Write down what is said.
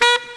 Bye.